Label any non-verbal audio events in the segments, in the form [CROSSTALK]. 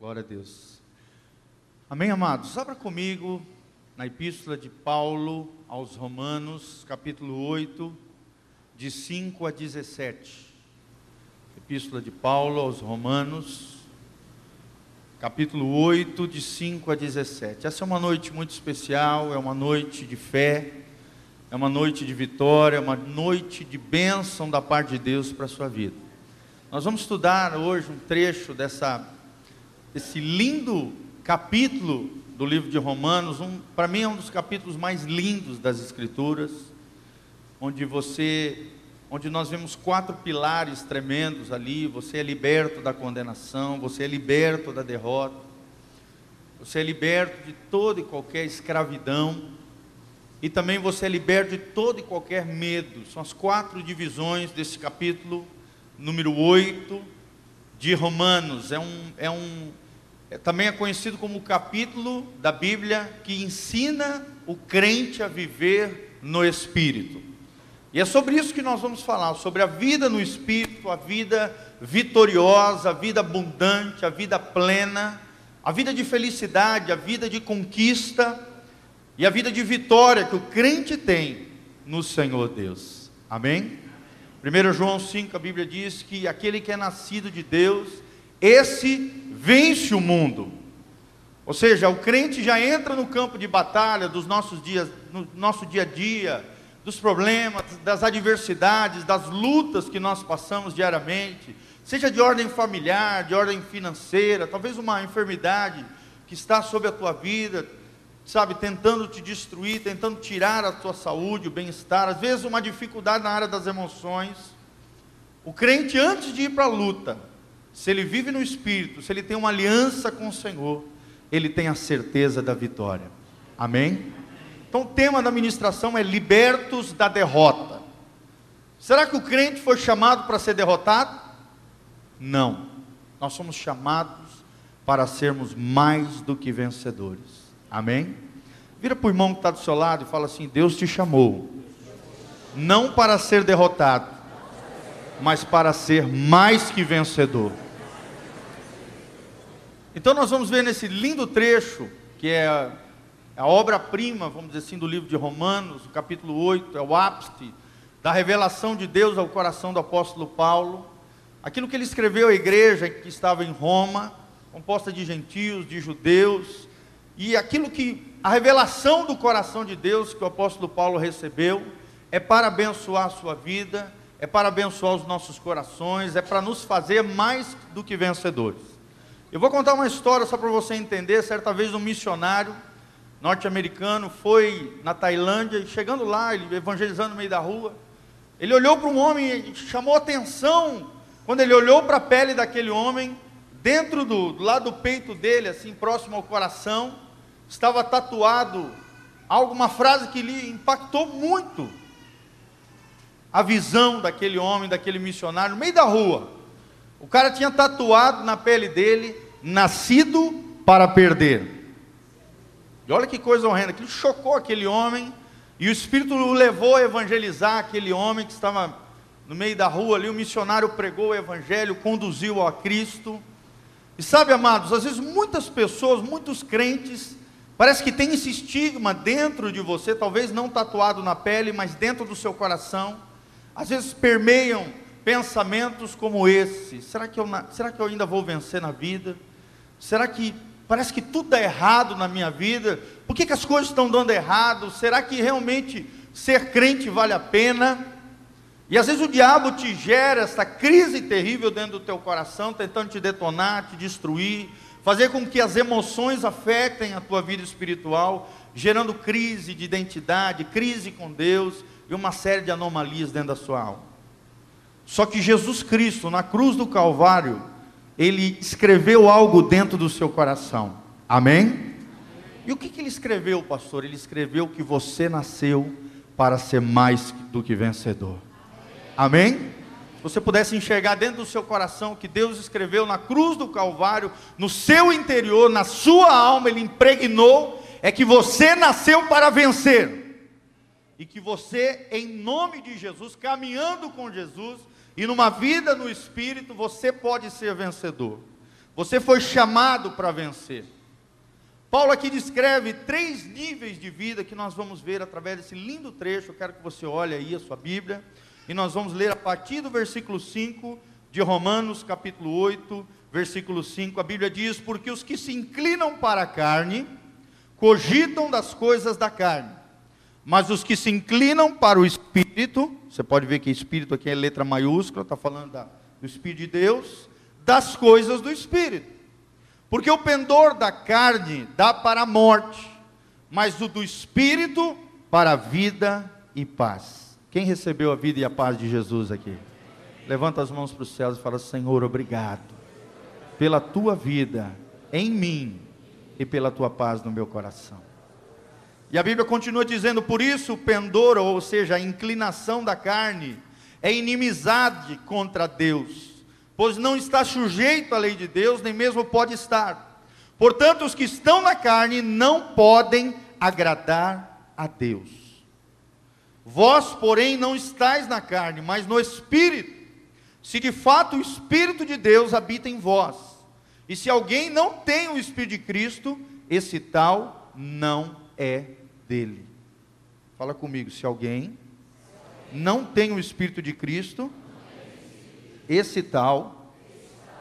Glória a Deus. Amém, amados? Abra comigo na Epístola de Paulo aos Romanos, capítulo 8, de 5 a 17. Epístola de Paulo aos Romanos, capítulo 8, de 5 a 17. Essa é uma noite muito especial, é uma noite de fé, é uma noite de vitória, é uma noite de bênção da parte de Deus para a sua vida. Nós vamos estudar hoje um trecho dessa esse lindo capítulo do livro de Romanos, um, para mim é um dos capítulos mais lindos das Escrituras, onde você, onde nós vemos quatro pilares tremendos ali. Você é liberto da condenação, você é liberto da derrota, você é liberto de toda e qualquer escravidão, e também você é liberto de todo e qualquer medo. São as quatro divisões desse capítulo número 8 de Romanos. É um, é um é, também é conhecido como o capítulo da Bíblia que ensina o crente a viver no Espírito. E é sobre isso que nós vamos falar, sobre a vida no Espírito, a vida vitoriosa, a vida abundante, a vida plena, a vida de felicidade, a vida de conquista e a vida de vitória que o crente tem no Senhor Deus. Amém? 1 João 5, a Bíblia diz que aquele que é nascido de Deus, esse vence o mundo. Ou seja, o crente já entra no campo de batalha dos nossos dias, no nosso dia a dia, dos problemas, das adversidades, das lutas que nós passamos diariamente, seja de ordem familiar, de ordem financeira, talvez uma enfermidade que está sobre a tua vida, sabe, tentando te destruir, tentando tirar a tua saúde, o bem-estar, às vezes uma dificuldade na área das emoções. O crente, antes de ir para a luta, se ele vive no Espírito, se ele tem uma aliança com o Senhor, ele tem a certeza da vitória. Amém? Então, o tema da ministração é libertos da derrota. Será que o crente foi chamado para ser derrotado? Não. Nós somos chamados para sermos mais do que vencedores. Amém? Vira para o irmão que está do seu lado e fala assim: Deus te chamou, não para ser derrotado, mas para ser mais que vencedor. Então nós vamos ver nesse lindo trecho, que é a obra-prima, vamos dizer assim, do livro de Romanos, o capítulo 8, é o ápice da revelação de Deus ao coração do apóstolo Paulo, aquilo que ele escreveu à igreja que estava em Roma, composta de gentios, de judeus, e aquilo que a revelação do coração de Deus que o apóstolo Paulo recebeu é para abençoar a sua vida, é para abençoar os nossos corações, é para nos fazer mais do que vencedores. Eu vou contar uma história só para você entender. Certa vez um missionário norte-americano foi na Tailândia e chegando lá, ele evangelizando no meio da rua, ele olhou para um homem e chamou atenção quando ele olhou para a pele daquele homem, dentro do, do lado do peito dele, assim próximo ao coração, estava tatuado alguma frase que lhe impactou muito a visão daquele homem, daquele missionário, no meio da rua. O cara tinha tatuado na pele dele, nascido para perder. E olha que coisa horrenda, aquilo chocou aquele homem, e o Espírito o levou a evangelizar aquele homem que estava no meio da rua ali, o missionário pregou o evangelho, conduziu a Cristo. E sabe, amados, às vezes muitas pessoas, muitos crentes, Parece que tem esse estigma dentro de você, talvez não tatuado na pele, mas dentro do seu coração. Às vezes permeiam pensamentos como esse: será que eu, será que eu ainda vou vencer na vida? Será que parece que tudo dá errado na minha vida? Por que, que as coisas estão dando errado? Será que realmente ser crente vale a pena? E às vezes o diabo te gera essa crise terrível dentro do teu coração, tentando te detonar, te destruir fazer com que as emoções afetem a tua vida espiritual, gerando crise de identidade, crise com Deus e uma série de anomalias dentro da sua alma. Só que Jesus Cristo, na cruz do Calvário, ele escreveu algo dentro do seu coração. Amém? E o que, que ele escreveu, pastor? Ele escreveu que você nasceu para ser mais do que vencedor. Amém? se você pudesse enxergar dentro do seu coração que Deus escreveu na cruz do Calvário, no seu interior, na sua alma, Ele impregnou, é que você nasceu para vencer. E que você, em nome de Jesus, caminhando com Jesus, e numa vida no Espírito, você pode ser vencedor. Você foi chamado para vencer. Paulo aqui descreve três níveis de vida que nós vamos ver através desse lindo trecho. Eu quero que você olhe aí a sua Bíblia. E nós vamos ler a partir do versículo 5 de Romanos, capítulo 8, versículo 5. A Bíblia diz: Porque os que se inclinam para a carne, cogitam das coisas da carne, mas os que se inclinam para o Espírito, você pode ver que Espírito aqui é letra maiúscula, está falando da, do Espírito de Deus, das coisas do Espírito. Porque o pendor da carne dá para a morte, mas o do espírito para a vida e paz. Quem recebeu a vida e a paz de Jesus aqui? Levanta as mãos para os céus e fala: Senhor, obrigado pela tua vida em mim e pela tua paz no meu coração. E a Bíblia continua dizendo: por isso o pendor, ou seja, a inclinação da carne, é inimizade contra Deus pois não está sujeito à lei de Deus, nem mesmo pode estar. Portanto, os que estão na carne não podem agradar a Deus. Vós, porém, não estáis na carne, mas no Espírito. Se de fato o Espírito de Deus habita em vós. E se alguém não tem o Espírito de Cristo, esse tal não é dele. Fala comigo, se alguém não tem o Espírito de Cristo, esse tal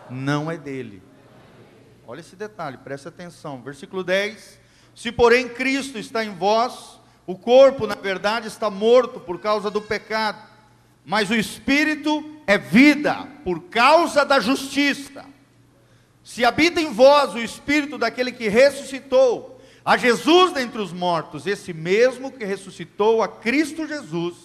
não é dele. Olha esse detalhe, preste atenção. Versículo 10: Se porém Cristo está em vós, o corpo, na verdade, está morto por causa do pecado, mas o espírito é vida por causa da justiça. Se habita em vós o espírito daquele que ressuscitou a Jesus dentre os mortos, esse mesmo que ressuscitou a Cristo Jesus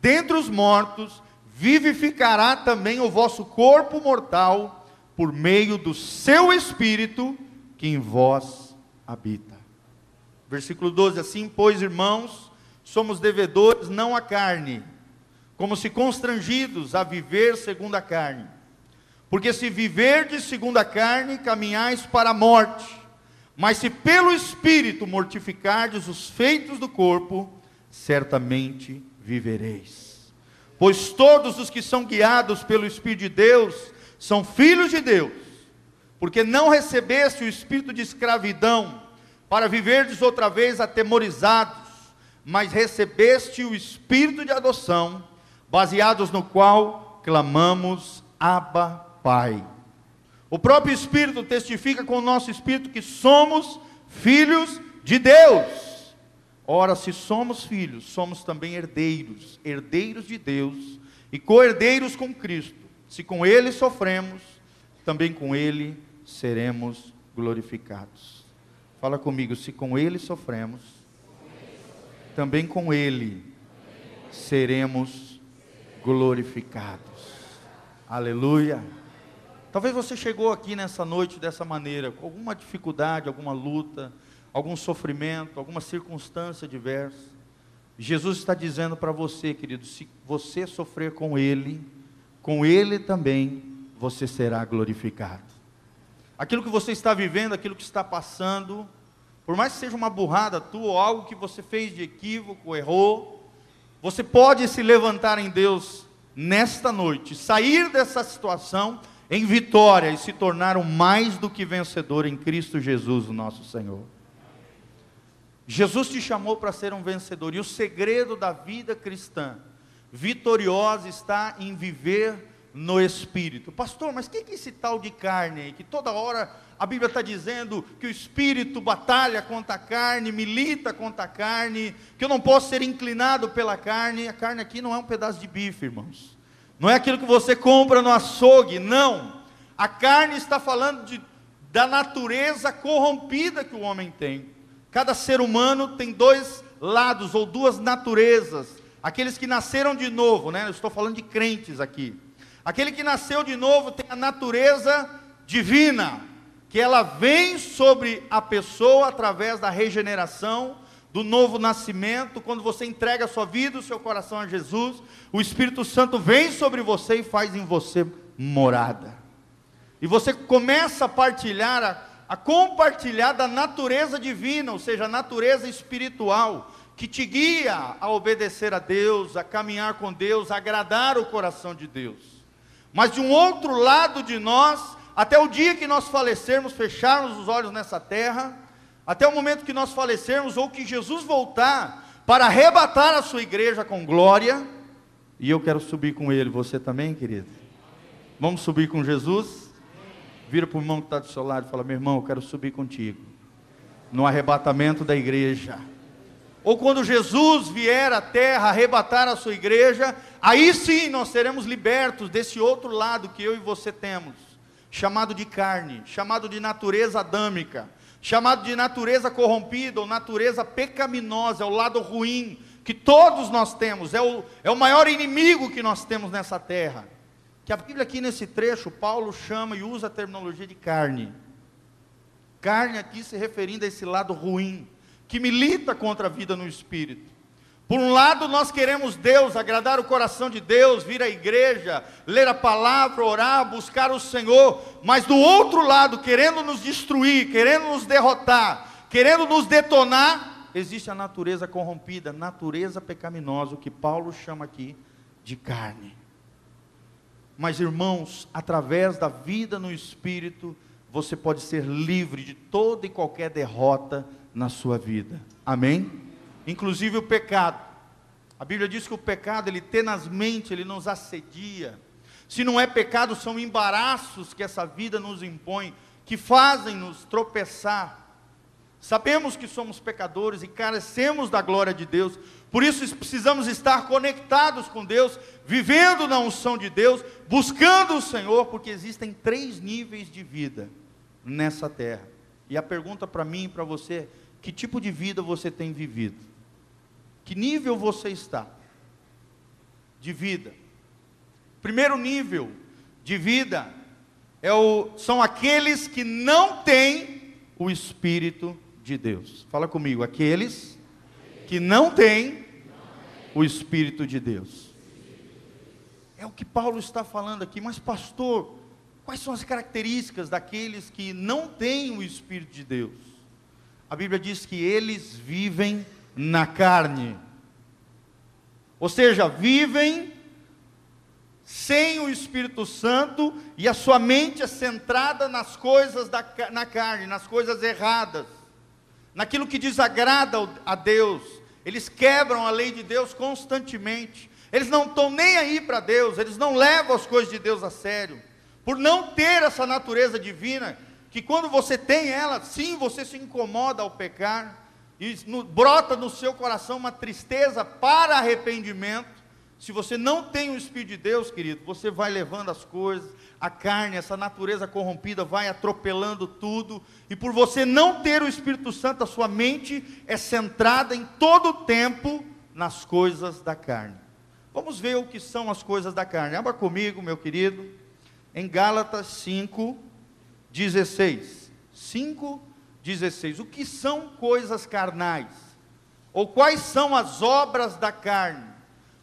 dentre os mortos, vivificará também o vosso corpo mortal por meio do seu espírito que em vós habita. Versículo 12: Assim, pois, irmãos, somos devedores não à carne, como se constrangidos a viver segundo a carne. Porque se viverdes segundo a carne, caminhais para a morte. Mas se pelo Espírito mortificardes os feitos do corpo, certamente vivereis. Pois todos os que são guiados pelo Espírito de Deus são filhos de Deus, porque não recebeste o espírito de escravidão para viverdes outra vez atemorizados, mas recebeste o espírito de adoção, baseados no qual clamamos Abba, Pai. O próprio Espírito testifica com o nosso espírito que somos filhos de Deus. Ora, se somos filhos, somos também herdeiros, herdeiros de Deus e co-herdeiros com Cristo. Se com Ele sofremos, também com Ele seremos glorificados. Fala comigo, se com Ele sofremos, também com Ele seremos glorificados. Aleluia. Talvez você chegou aqui nessa noite dessa maneira, com alguma dificuldade, alguma luta, algum sofrimento, alguma circunstância diversa. Jesus está dizendo para você, querido, se você sofrer com Ele, com Ele também você será glorificado. Aquilo que você está vivendo, aquilo que está passando, por mais que seja uma burrada tua, ou algo que você fez de equívoco, errou, você pode se levantar em Deus nesta noite, sair dessa situação em vitória e se tornar um mais do que vencedor em Cristo Jesus, o nosso Senhor. Jesus te chamou para ser um vencedor, e o segredo da vida cristã vitoriosa está em viver no Espírito. Pastor, mas o que é esse tal de carne aí? Que toda hora a Bíblia está dizendo que o Espírito batalha contra a carne, milita contra a carne, que eu não posso ser inclinado pela carne. A carne aqui não é um pedaço de bife, irmãos. Não é aquilo que você compra no açougue, não. A carne está falando de, da natureza corrompida que o homem tem. Cada ser humano tem dois lados ou duas naturezas. Aqueles que nasceram de novo, né? Eu estou falando de crentes aqui. Aquele que nasceu de novo tem a natureza divina, que ela vem sobre a pessoa através da regeneração, do novo nascimento, quando você entrega a sua vida, o seu coração a Jesus, o Espírito Santo vem sobre você e faz em você morada. E você começa a partilhar a a compartilhar da natureza divina, ou seja, a natureza espiritual, que te guia a obedecer a Deus, a caminhar com Deus, a agradar o coração de Deus. Mas de um outro lado de nós, até o dia que nós falecermos, fecharmos os olhos nessa terra, até o momento que nós falecermos, ou que Jesus voltar para arrebatar a sua igreja com glória, e eu quero subir com ele, você também, querido? Vamos subir com Jesus? Vira para o irmão que está do seu lado e fala: Meu irmão, eu quero subir contigo, no arrebatamento da igreja. Ou quando Jesus vier à terra arrebatar a sua igreja, aí sim nós seremos libertos desse outro lado que eu e você temos, chamado de carne, chamado de natureza adâmica chamado de natureza corrompida ou natureza pecaminosa, é o lado ruim que todos nós temos, é o, é o maior inimigo que nós temos nessa terra. Que a Bíblia aqui nesse trecho, Paulo chama e usa a terminologia de carne. Carne aqui se referindo a esse lado ruim, que milita contra a vida no espírito. Por um lado, nós queremos Deus, agradar o coração de Deus, vir à igreja, ler a palavra, orar, buscar o Senhor, mas do outro lado, querendo nos destruir, querendo nos derrotar, querendo nos detonar, existe a natureza corrompida, natureza pecaminosa, o que Paulo chama aqui de carne. Mas irmãos, através da vida no Espírito, você pode ser livre de toda e qualquer derrota na sua vida. Amém? Inclusive o pecado. A Bíblia diz que o pecado, ele tenazmente, ele nos assedia. Se não é pecado, são embaraços que essa vida nos impõe, que fazem nos tropeçar. Sabemos que somos pecadores e carecemos da glória de Deus, por isso precisamos estar conectados com Deus, vivendo na unção de Deus, buscando o Senhor, porque existem três níveis de vida nessa terra. E a pergunta para mim e para você: que tipo de vida você tem vivido? Que nível você está de vida? Primeiro nível de vida é o, são aqueles que não têm o Espírito de Deus. Fala comigo, aqueles que não têm o Espírito de Deus. É o que Paulo está falando aqui, mas pastor, quais são as características daqueles que não têm o Espírito de Deus? A Bíblia diz que eles vivem na carne. Ou seja, vivem sem o Espírito Santo e a sua mente é centrada nas coisas da, na carne, nas coisas erradas, naquilo que desagrada a Deus. Eles quebram a lei de Deus constantemente. Eles não estão nem aí para Deus, eles não levam as coisas de Deus a sério. Por não ter essa natureza divina, que quando você tem ela, sim, você se incomoda ao pecar, e no, brota no seu coração uma tristeza para arrependimento, se você não tem o Espírito de Deus, querido, você vai levando as coisas, a carne, essa natureza corrompida vai atropelando tudo, e por você não ter o Espírito Santo, a sua mente é centrada em todo o tempo nas coisas da carne. Vamos ver o que são as coisas da carne. Abra comigo, meu querido, em Gálatas 5, 16. 5, 16. O que são coisas carnais? Ou quais são as obras da carne?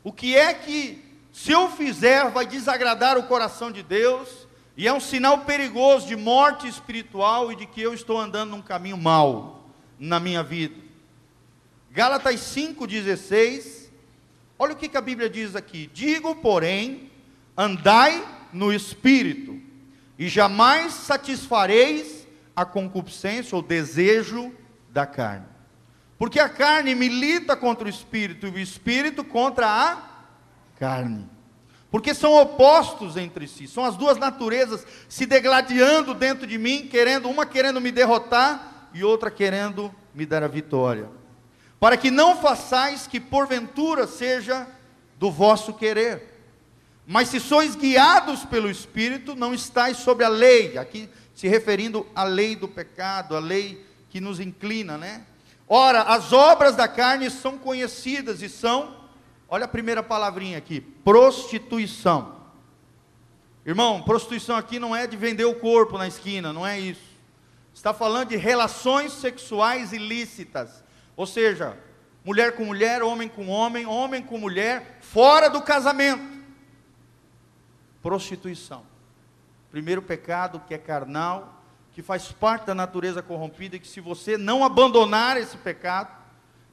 O que é que, se eu fizer, vai desagradar o coração de Deus? E é um sinal perigoso de morte espiritual e de que eu estou andando num caminho mau na minha vida. Gálatas 5,16. Olha o que, que a Bíblia diz aqui: Digo, porém, andai no espírito, e jamais satisfareis a concupiscência ou desejo da carne. Porque a carne milita contra o espírito e o espírito contra a carne. Porque são opostos entre si, são as duas naturezas se degladiando dentro de mim, querendo uma querendo me derrotar e outra querendo me dar a vitória. Para que não façais que porventura seja do vosso querer. Mas se sois guiados pelo Espírito, não estáis sobre a lei. Aqui se referindo à lei do pecado, à lei que nos inclina, né? Ora, as obras da carne são conhecidas e são, olha a primeira palavrinha aqui, prostituição. Irmão, prostituição aqui não é de vender o corpo na esquina, não é isso. Está falando de relações sexuais ilícitas, ou seja, mulher com mulher, homem com homem, homem com mulher, fora do casamento. Prostituição. Primeiro pecado que é carnal, que faz parte da natureza corrompida, e que se você não abandonar esse pecado,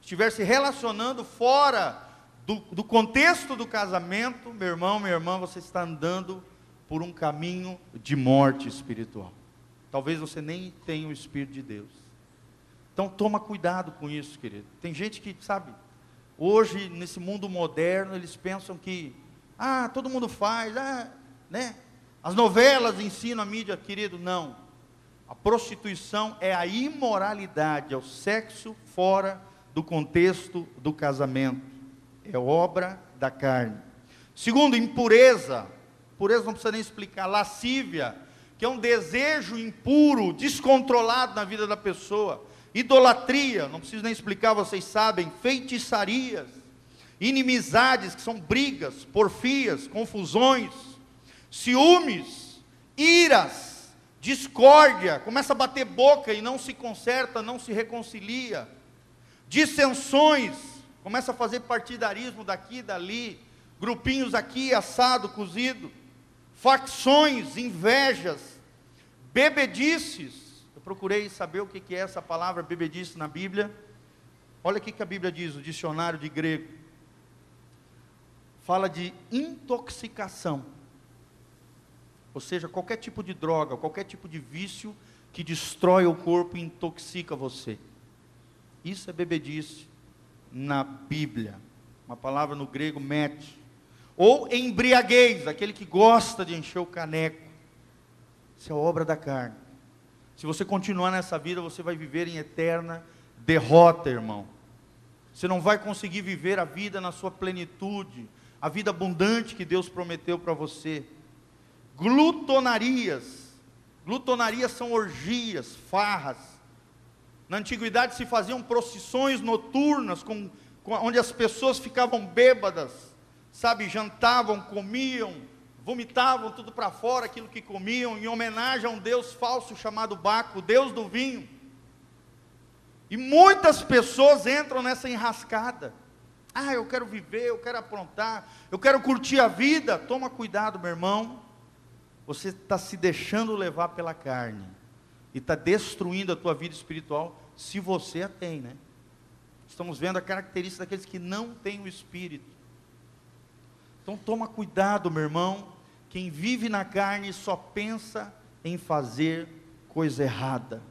estiver se relacionando fora do, do contexto do casamento, meu irmão, minha irmã, você está andando por um caminho de morte espiritual. Talvez você nem tenha o Espírito de Deus. Então toma cuidado com isso, querido. Tem gente que, sabe, hoje nesse mundo moderno, eles pensam que, ah, todo mundo faz, ah, né? As novelas ensinam a mídia, querido, não. A prostituição é a imoralidade, é o sexo fora do contexto do casamento. É obra da carne. Segundo, impureza. Pureza não precisa nem explicar. Lascívia, que é um desejo impuro, descontrolado na vida da pessoa. Idolatria, não preciso nem explicar, vocês sabem. Feitiçarias, inimizades, que são brigas, porfias, confusões, ciúmes, iras, discórdia, começa a bater boca e não se conserta, não se reconcilia. Dissensões, começa a fazer partidarismo daqui, dali, grupinhos aqui, assado, cozido, facções, invejas, bebedices. Eu procurei saber o que é essa palavra bebedice na Bíblia. Olha o que a Bíblia diz, o dicionário de grego. Fala de intoxicação. Ou seja, qualquer tipo de droga, qualquer tipo de vício que destrói o corpo e intoxica você. Isso é bebedice na Bíblia. Uma palavra no grego, mete. Ou embriaguez, aquele que gosta de encher o caneco. Isso é obra da carne. Se você continuar nessa vida, você vai viver em eterna derrota, irmão. Você não vai conseguir viver a vida na sua plenitude, a vida abundante que Deus prometeu para você. Glutonarias. Glutonarias são orgias, farras. Na antiguidade se faziam procissões noturnas, com, com, onde as pessoas ficavam bêbadas, sabe, jantavam, comiam, vomitavam tudo para fora aquilo que comiam, em homenagem a um Deus falso chamado Baco, Deus do vinho. E muitas pessoas entram nessa enrascada. Ah, eu quero viver, eu quero aprontar, eu quero curtir a vida. Toma cuidado, meu irmão. Você está se deixando levar pela carne e está destruindo a tua vida espiritual, se você a tem, né? Estamos vendo a característica daqueles que não têm o Espírito. Então toma cuidado, meu irmão. Quem vive na carne só pensa em fazer coisa errada.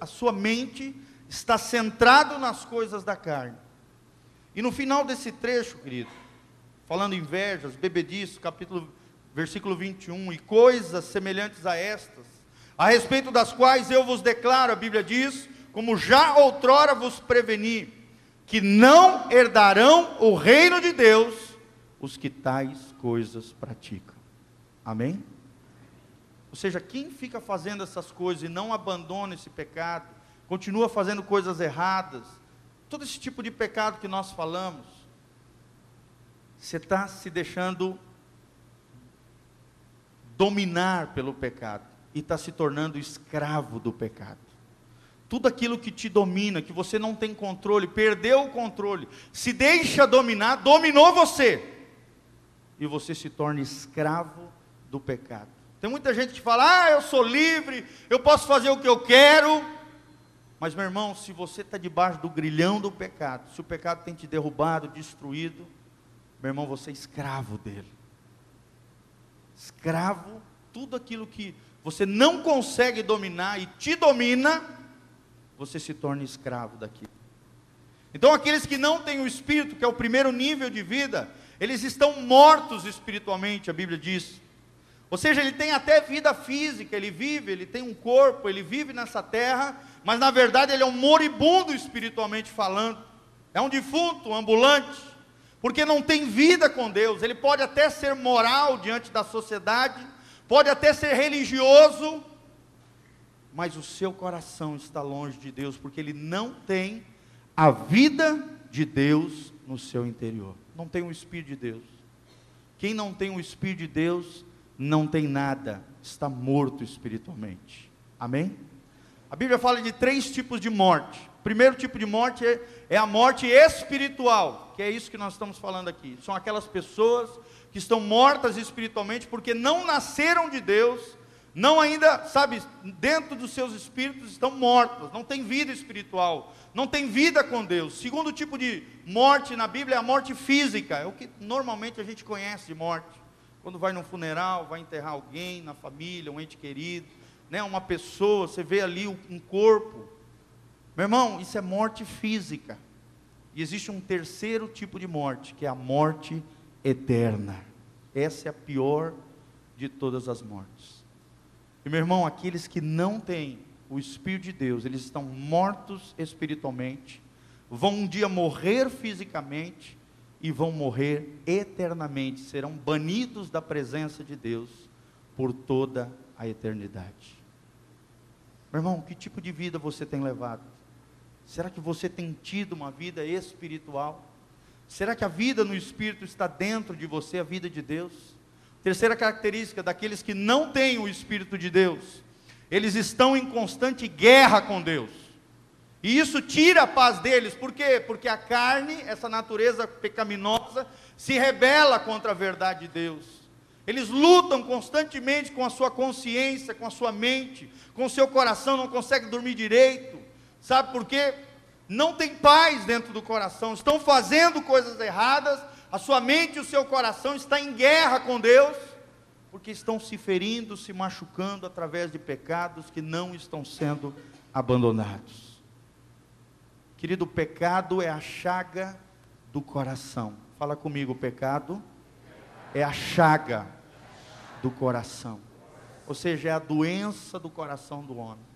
A sua mente está centrado nas coisas da carne. E no final desse trecho, querido, falando invejas, bebediço, capítulo, versículo 21, e coisas semelhantes a estas, a respeito das quais eu vos declaro, a Bíblia diz, como já outrora vos preveni, que não herdarão o reino de Deus os que tais coisas praticam. Amém? Ou seja, quem fica fazendo essas coisas e não abandona esse pecado, continua fazendo coisas erradas, todo esse tipo de pecado que nós falamos, você está se deixando dominar pelo pecado e está se tornando escravo do pecado. Tudo aquilo que te domina, que você não tem controle, perdeu o controle, se deixa dominar, dominou você. E você se torna escravo do pecado. Tem muita gente que fala: Ah, eu sou livre, eu posso fazer o que eu quero. Mas, meu irmão, se você está debaixo do grilhão do pecado, se o pecado tem te derrubado, destruído, meu irmão, você é escravo dele. Escravo, tudo aquilo que você não consegue dominar e te domina, você se torna escravo daquilo. Então, aqueles que não têm o espírito, que é o primeiro nível de vida, eles estão mortos espiritualmente, a Bíblia diz. Ou seja, ele tem até vida física, ele vive, ele tem um corpo, ele vive nessa terra, mas na verdade ele é um moribundo espiritualmente falando. É um defunto, um ambulante, porque não tem vida com Deus. Ele pode até ser moral diante da sociedade, pode até ser religioso, mas o seu coração está longe de Deus, porque ele não tem a vida de Deus no seu interior. Não tem o Espírito de Deus. Quem não tem o Espírito de Deus, não tem nada, está morto espiritualmente. Amém? A Bíblia fala de três tipos de morte. Primeiro tipo de morte é, é a morte espiritual, que é isso que nós estamos falando aqui. São aquelas pessoas que estão mortas espiritualmente porque não nasceram de Deus, não ainda, sabe, dentro dos seus espíritos estão mortos, não tem vida espiritual, não tem vida com Deus. Segundo tipo de morte na Bíblia é a morte física, é o que normalmente a gente conhece de morte. Quando vai num funeral, vai enterrar alguém na família, um ente querido, né, uma pessoa, você vê ali um corpo. Meu irmão, isso é morte física. E existe um terceiro tipo de morte, que é a morte eterna. Essa é a pior de todas as mortes. E meu irmão, aqueles que não têm o Espírito de Deus, eles estão mortos espiritualmente, vão um dia morrer fisicamente e vão morrer eternamente, serão banidos da presença de Deus por toda a eternidade. Meu irmão, que tipo de vida você tem levado? Será que você tem tido uma vida espiritual? Será que a vida no Espírito está dentro de você, a vida de Deus? Terceira característica daqueles que não têm o Espírito de Deus, eles estão em constante guerra com Deus. E isso tira a paz deles, por quê? Porque a carne, essa natureza pecaminosa, se rebela contra a verdade de Deus. Eles lutam constantemente com a sua consciência, com a sua mente, com o seu coração, não conseguem dormir direito. Sabe por quê? Não tem paz dentro do coração, estão fazendo coisas erradas, a sua mente e o seu coração estão em guerra com Deus porque estão se ferindo, se machucando através de pecados que não estão sendo abandonados. Querido, o pecado é a chaga do coração. Fala comigo, pecado é a chaga do coração. Ou seja, é a doença do coração do homem.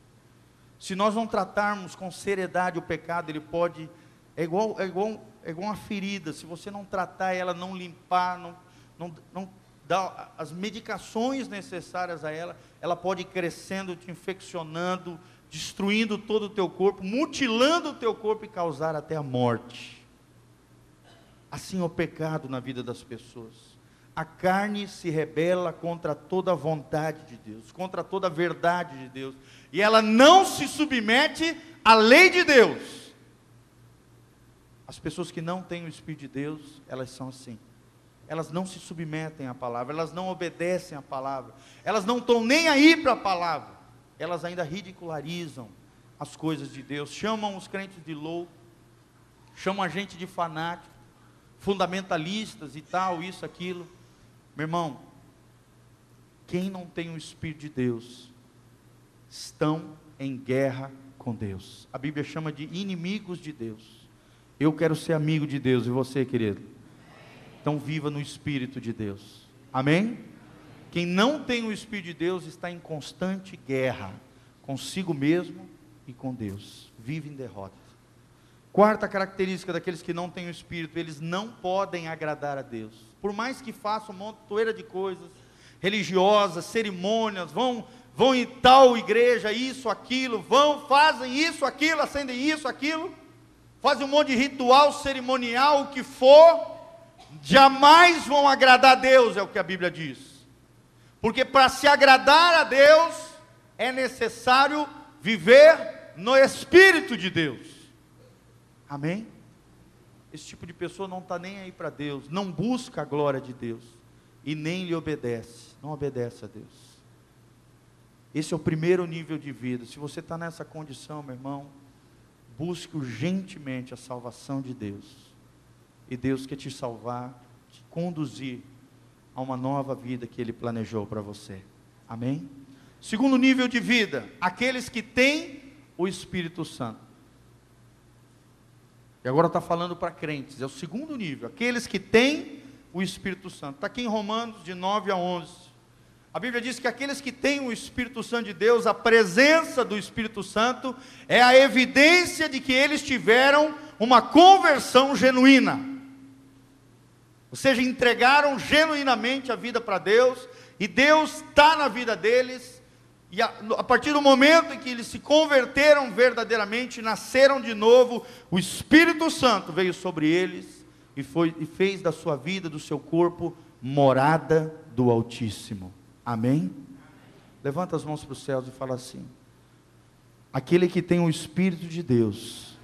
Se nós não tratarmos com seriedade o pecado, ele pode. É igual, é igual, é igual uma ferida. Se você não tratar ela, não limpar, não, não, não dar as medicações necessárias a ela, ela pode ir crescendo, te infeccionando, destruindo todo o teu corpo, mutilando o teu corpo e causar até a morte. Assim é o pecado na vida das pessoas. A carne se rebela contra toda a vontade de Deus, contra toda a verdade de Deus, e ela não se submete à lei de Deus. As pessoas que não têm o Espírito de Deus, elas são assim elas não se submetem à palavra, elas não obedecem à palavra, elas não estão nem aí para a palavra, elas ainda ridicularizam as coisas de Deus, chamam os crentes de louco, chamam a gente de fanático, fundamentalistas e tal, isso, aquilo. Meu irmão, quem não tem o Espírito de Deus, estão em guerra com Deus. A Bíblia chama de inimigos de Deus. Eu quero ser amigo de Deus, e você, querido? Então viva no Espírito de Deus. Amém? Quem não tem o Espírito de Deus está em constante guerra consigo mesmo e com Deus. Vive em derrota. Quarta característica daqueles que não têm o Espírito, eles não podem agradar a Deus. Por mais que façam montoeira de coisas religiosas, cerimônias, vão vão em tal igreja, isso, aquilo, vão, fazem isso, aquilo, acendem isso, aquilo, fazem um monte de ritual cerimonial, o que for, jamais vão agradar a Deus, é o que a Bíblia diz. Porque para se agradar a Deus, é necessário viver no Espírito de Deus. Amém? Esse tipo de pessoa não está nem aí para Deus, não busca a glória de Deus e nem lhe obedece, não obedece a Deus. Esse é o primeiro nível de vida. Se você está nessa condição, meu irmão, busque urgentemente a salvação de Deus e Deus quer te salvar, te conduzir a uma nova vida que Ele planejou para você. Amém? Segundo nível de vida, aqueles que têm o Espírito Santo. E agora está falando para crentes, é o segundo nível, aqueles que têm o Espírito Santo. Está aqui em Romanos, de 9 a 11. A Bíblia diz que aqueles que têm o Espírito Santo de Deus, a presença do Espírito Santo, é a evidência de que eles tiveram uma conversão genuína. Ou seja, entregaram genuinamente a vida para Deus, e Deus está na vida deles, e a, a, partir do momento em que eles se converteram verdadeiramente, nasceram de novo, o Espírito Santo veio sobre eles e, foi, e fez da sua vida, do seu corpo, morada do Altíssimo. Amém? Levanta as mãos para os céus e fala assim: aquele que tem o Espírito de Deus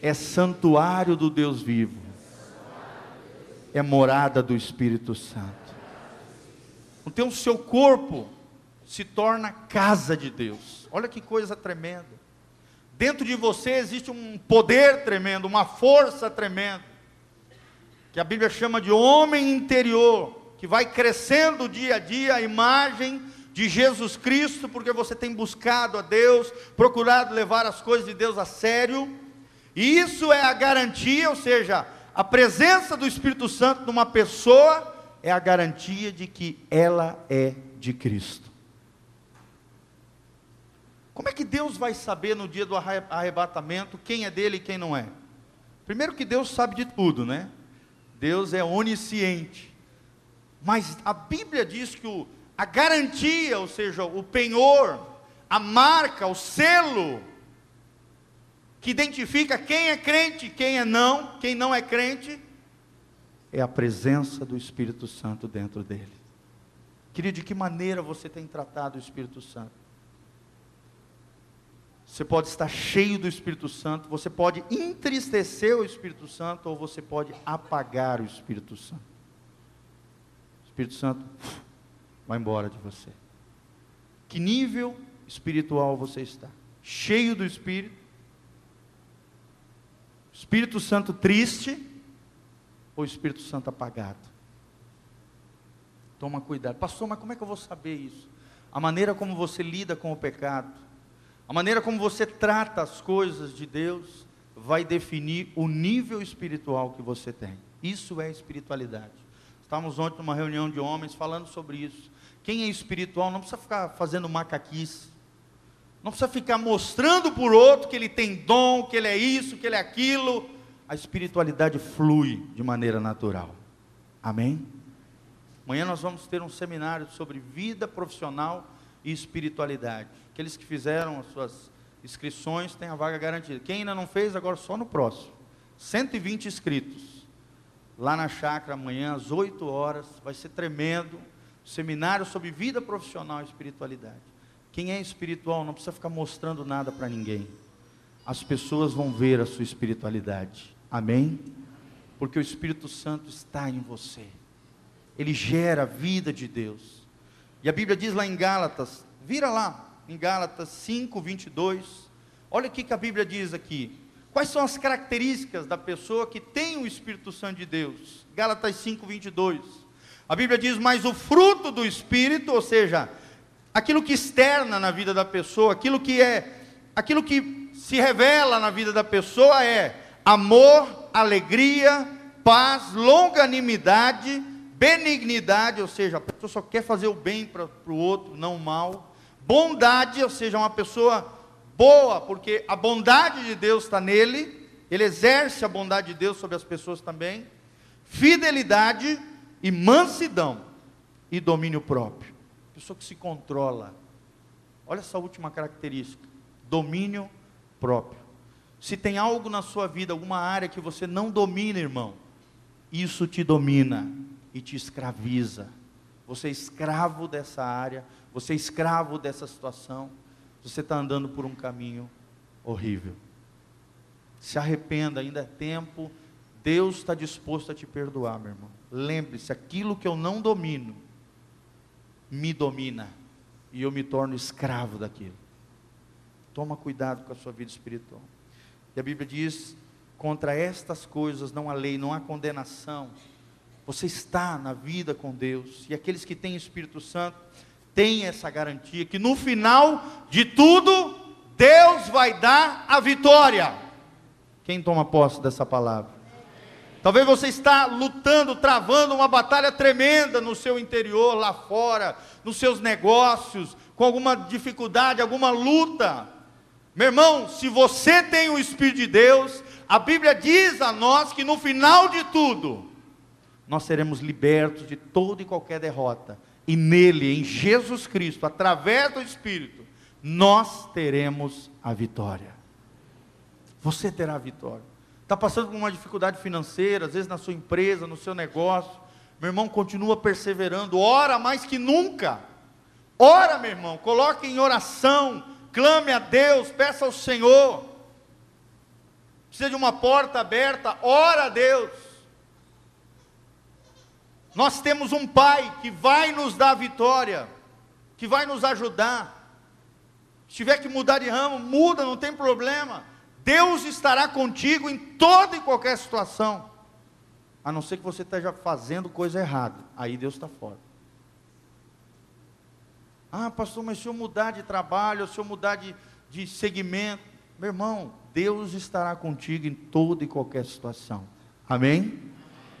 é santuário do Deus vivo é morada do Espírito Santo. Então, o seu corpo se torna casa de Deus. Olha que coisa tremenda. Dentro de você existe um poder tremendo, uma força tremenda, que a Bíblia chama de homem interior. Que vai crescendo dia a dia a imagem de Jesus Cristo, porque você tem buscado a Deus, procurado levar as coisas de Deus a sério, e isso é a garantia, ou seja, a presença do Espírito Santo numa pessoa é a garantia de que ela é de Cristo. Como é que Deus vai saber no dia do arrebatamento quem é dele e quem não é? Primeiro que Deus sabe de tudo, né? Deus é onisciente. Mas a Bíblia diz que o, a garantia, ou seja, o penhor, a marca, o selo, que identifica quem é crente, quem é não, quem não é crente, é a presença do Espírito Santo dentro dele. Querido, de que maneira você tem tratado o Espírito Santo? Você pode estar cheio do Espírito Santo, você pode entristecer o Espírito Santo, ou você pode apagar o Espírito Santo. Espírito Santo vai embora de você. Que nível espiritual você está? Cheio do Espírito? Espírito Santo triste? Ou Espírito Santo apagado? Toma cuidado. Pastor, mas como é que eu vou saber isso? A maneira como você lida com o pecado a maneira como você trata as coisas de Deus vai definir o nível espiritual que você tem. Isso é espiritualidade. Estávamos ontem numa reunião de homens falando sobre isso. Quem é espiritual não precisa ficar fazendo macaquice. Não precisa ficar mostrando por outro que ele tem dom, que ele é isso, que ele é aquilo. A espiritualidade flui de maneira natural. Amém? Amanhã nós vamos ter um seminário sobre vida profissional e espiritualidade. Aqueles que fizeram as suas inscrições têm a vaga garantida. Quem ainda não fez, agora só no próximo. 120 inscritos. Lá na chácara, amanhã, às 8 horas, vai ser tremendo. Seminário sobre vida profissional e espiritualidade. Quem é espiritual não precisa ficar mostrando nada para ninguém. As pessoas vão ver a sua espiritualidade. Amém? Porque o Espírito Santo está em você. Ele gera a vida de Deus. E a Bíblia diz lá em Gálatas, vira lá, em Gálatas 5, 22. Olha o que a Bíblia diz aqui. Quais são as características da pessoa que tem o Espírito Santo de Deus? Gálatas 5, 22. A Bíblia diz: Mas o fruto do Espírito, ou seja, aquilo que externa na vida da pessoa, aquilo que é, aquilo que se revela na vida da pessoa é amor, alegria, paz, longanimidade, Benignidade, ou seja, a pessoa só quer fazer o bem para o outro, não o mal. Bondade, ou seja, uma pessoa boa, porque a bondade de Deus está nele, ele exerce a bondade de Deus sobre as pessoas também. Fidelidade e mansidão e domínio próprio. Pessoa que se controla. Olha essa última característica: domínio próprio. Se tem algo na sua vida, alguma área que você não domina, irmão, isso te domina e te escraviza. Você é escravo dessa área, você é escravo dessa situação, você está andando por um caminho horrível. Se arrependa, ainda é tempo, Deus está disposto a te perdoar, meu irmão. Lembre-se, aquilo que eu não domino, me domina, e eu me torno escravo daquilo. Toma cuidado com a sua vida espiritual. E a Bíblia diz: contra estas coisas não há lei, não há condenação você está na vida com Deus. E aqueles que têm Espírito Santo têm essa garantia que no final de tudo, Deus vai dar a vitória. Quem toma posse dessa palavra? Talvez você está lutando, travando uma batalha tremenda no seu interior, lá fora, nos seus negócios, com alguma dificuldade, alguma luta. Meu irmão, se você tem o Espírito de Deus, a Bíblia diz a nós que no final de tudo, nós seremos libertos de toda e qualquer derrota. E nele, em Jesus Cristo, através do Espírito, nós teremos a vitória. Você terá a vitória. Está passando por uma dificuldade financeira, às vezes na sua empresa, no seu negócio. Meu irmão, continua perseverando, ora mais que nunca. Ora, meu irmão, coloque em oração, clame a Deus, peça ao Senhor. Precisa de uma porta aberta, ora a Deus. Nós temos um Pai que vai nos dar vitória, que vai nos ajudar. Se tiver que mudar de ramo, muda, não tem problema. Deus estará contigo em toda e qualquer situação. A não ser que você esteja fazendo coisa errada. Aí Deus está fora. Ah, pastor, mas se eu mudar de trabalho, se eu mudar de, de segmento, meu irmão, Deus estará contigo em toda e qualquer situação. Amém?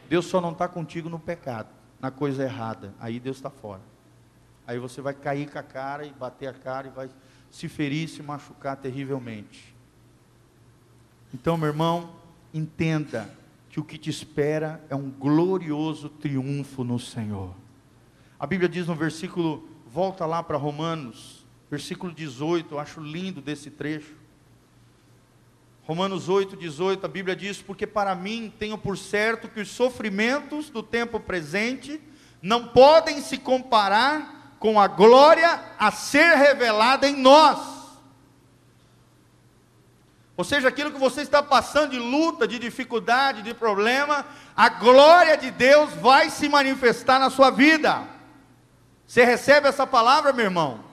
Deus só não está contigo no pecado, na coisa errada. Aí Deus está fora. Aí você vai cair com a cara e bater a cara e vai se ferir, se machucar terrivelmente. Então, meu irmão, entenda que o que te espera é um glorioso triunfo no Senhor. A Bíblia diz no versículo, volta lá para Romanos, versículo 18, eu acho lindo desse trecho. Romanos 8, 18, a Bíblia diz: Porque para mim tenho por certo que os sofrimentos do tempo presente não podem se comparar com a glória a ser revelada em nós. Ou seja, aquilo que você está passando de luta, de dificuldade, de problema, a glória de Deus vai se manifestar na sua vida. Você recebe essa palavra, meu irmão?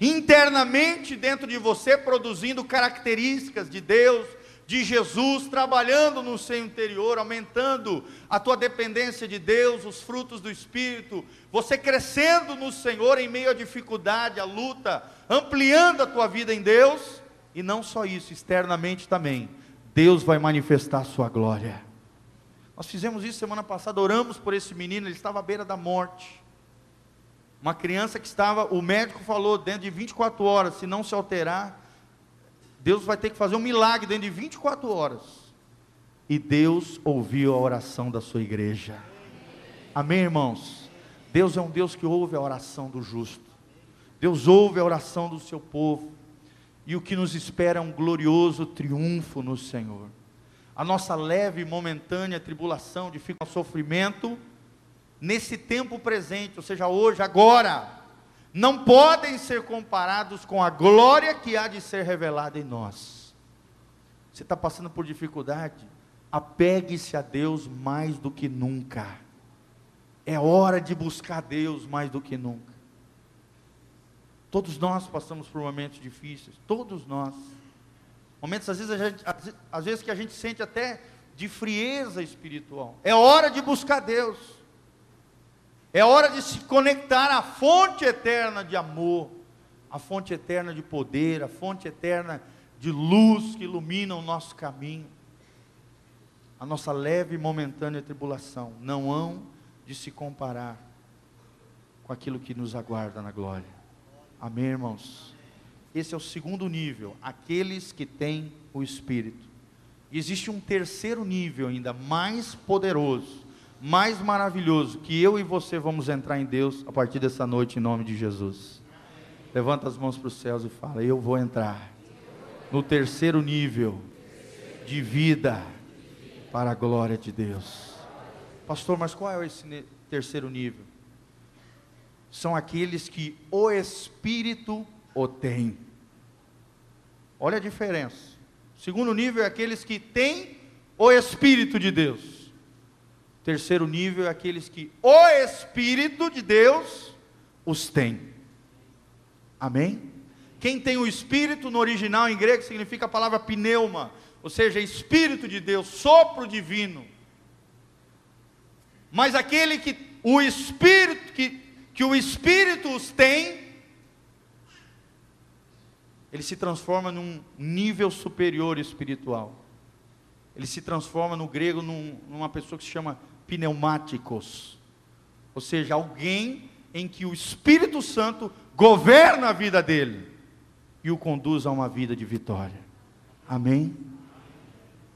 Internamente dentro de você, produzindo características de Deus, de Jesus, trabalhando no seu interior, aumentando a tua dependência de Deus, os frutos do Espírito, você crescendo no Senhor em meio à dificuldade, à luta, ampliando a tua vida em Deus, e não só isso, externamente também, Deus vai manifestar a sua glória. Nós fizemos isso semana passada, oramos por esse menino, ele estava à beira da morte. Uma criança que estava, o médico falou, dentro de 24 horas, se não se alterar, Deus vai ter que fazer um milagre dentro de 24 horas. E Deus ouviu a oração da sua igreja. Amém, irmãos? Deus é um Deus que ouve a oração do justo. Deus ouve a oração do seu povo. E o que nos espera é um glorioso triunfo no Senhor. A nossa leve e momentânea tribulação, dificuldade, sofrimento, nesse tempo presente, ou seja, hoje, agora, não podem ser comparados com a glória que há de ser revelada em nós. Você está passando por dificuldade? Apegue-se a Deus mais do que nunca. É hora de buscar Deus mais do que nunca. Todos nós passamos por momentos difíceis, todos nós. Momentos às vezes, gente, às vezes que a gente sente até de frieza espiritual. É hora de buscar Deus. É hora de se conectar à fonte eterna de amor, à fonte eterna de poder, à fonte eterna de luz que ilumina o nosso caminho. A nossa leve e momentânea tribulação não hão de se comparar com aquilo que nos aguarda na glória. Amém, irmãos? Esse é o segundo nível, aqueles que têm o Espírito. E existe um terceiro nível ainda mais poderoso, mais maravilhoso que eu e você vamos entrar em Deus a partir dessa noite, em nome de Jesus. Levanta as mãos para os céus e fala: Eu vou entrar no terceiro nível de vida para a glória de Deus. Pastor, mas qual é esse terceiro nível? São aqueles que o Espírito o tem. Olha a diferença. O segundo nível é aqueles que têm o Espírito de Deus. Terceiro nível é aqueles que o Espírito de Deus os tem. Amém? Quem tem o Espírito no original em grego significa a palavra pneuma, ou seja, Espírito de Deus, sopro divino. Mas aquele que o Espírito que, que o Espírito os tem, ele se transforma num nível superior espiritual. Ele se transforma no grego num, numa pessoa que se chama pneumáticos, ou seja, alguém em que o Espírito Santo governa a vida dele e o conduz a uma vida de vitória. Amém?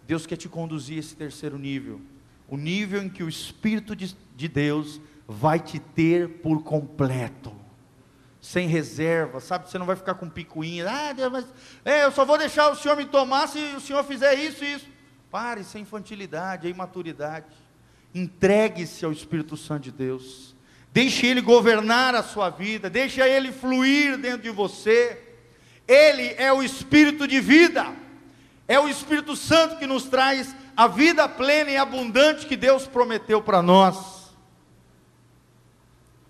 Deus quer te conduzir a esse terceiro nível, o nível em que o Espírito de, de Deus vai te ter por completo sem reserva, sabe? Você não vai ficar com picuinha. Ah, Deus, mas é, eu só vou deixar o Senhor me tomar se o Senhor fizer isso e isso. Pare, isso é infantilidade, é imaturidade. Entregue-se ao Espírito Santo de Deus. Deixe Ele governar a sua vida. Deixe Ele fluir dentro de você. Ele é o Espírito de vida. É o Espírito Santo que nos traz a vida plena e abundante que Deus prometeu para nós.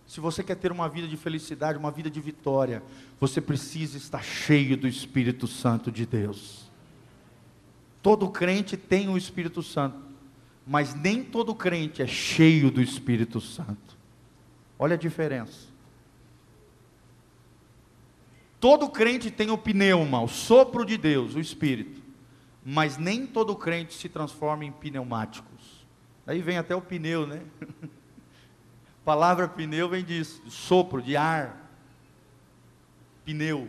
Se você quer ter uma vida de felicidade, uma vida de vitória, você precisa estar cheio do Espírito Santo de Deus. Todo crente tem o Espírito Santo mas nem todo crente é cheio do Espírito Santo. Olha a diferença. Todo crente tem o pneuma, o sopro de Deus, o Espírito, mas nem todo crente se transforma em pneumáticos. Aí vem até o pneu, né? a [LAUGHS] palavra pneu vem disso, sopro de ar. Pneu.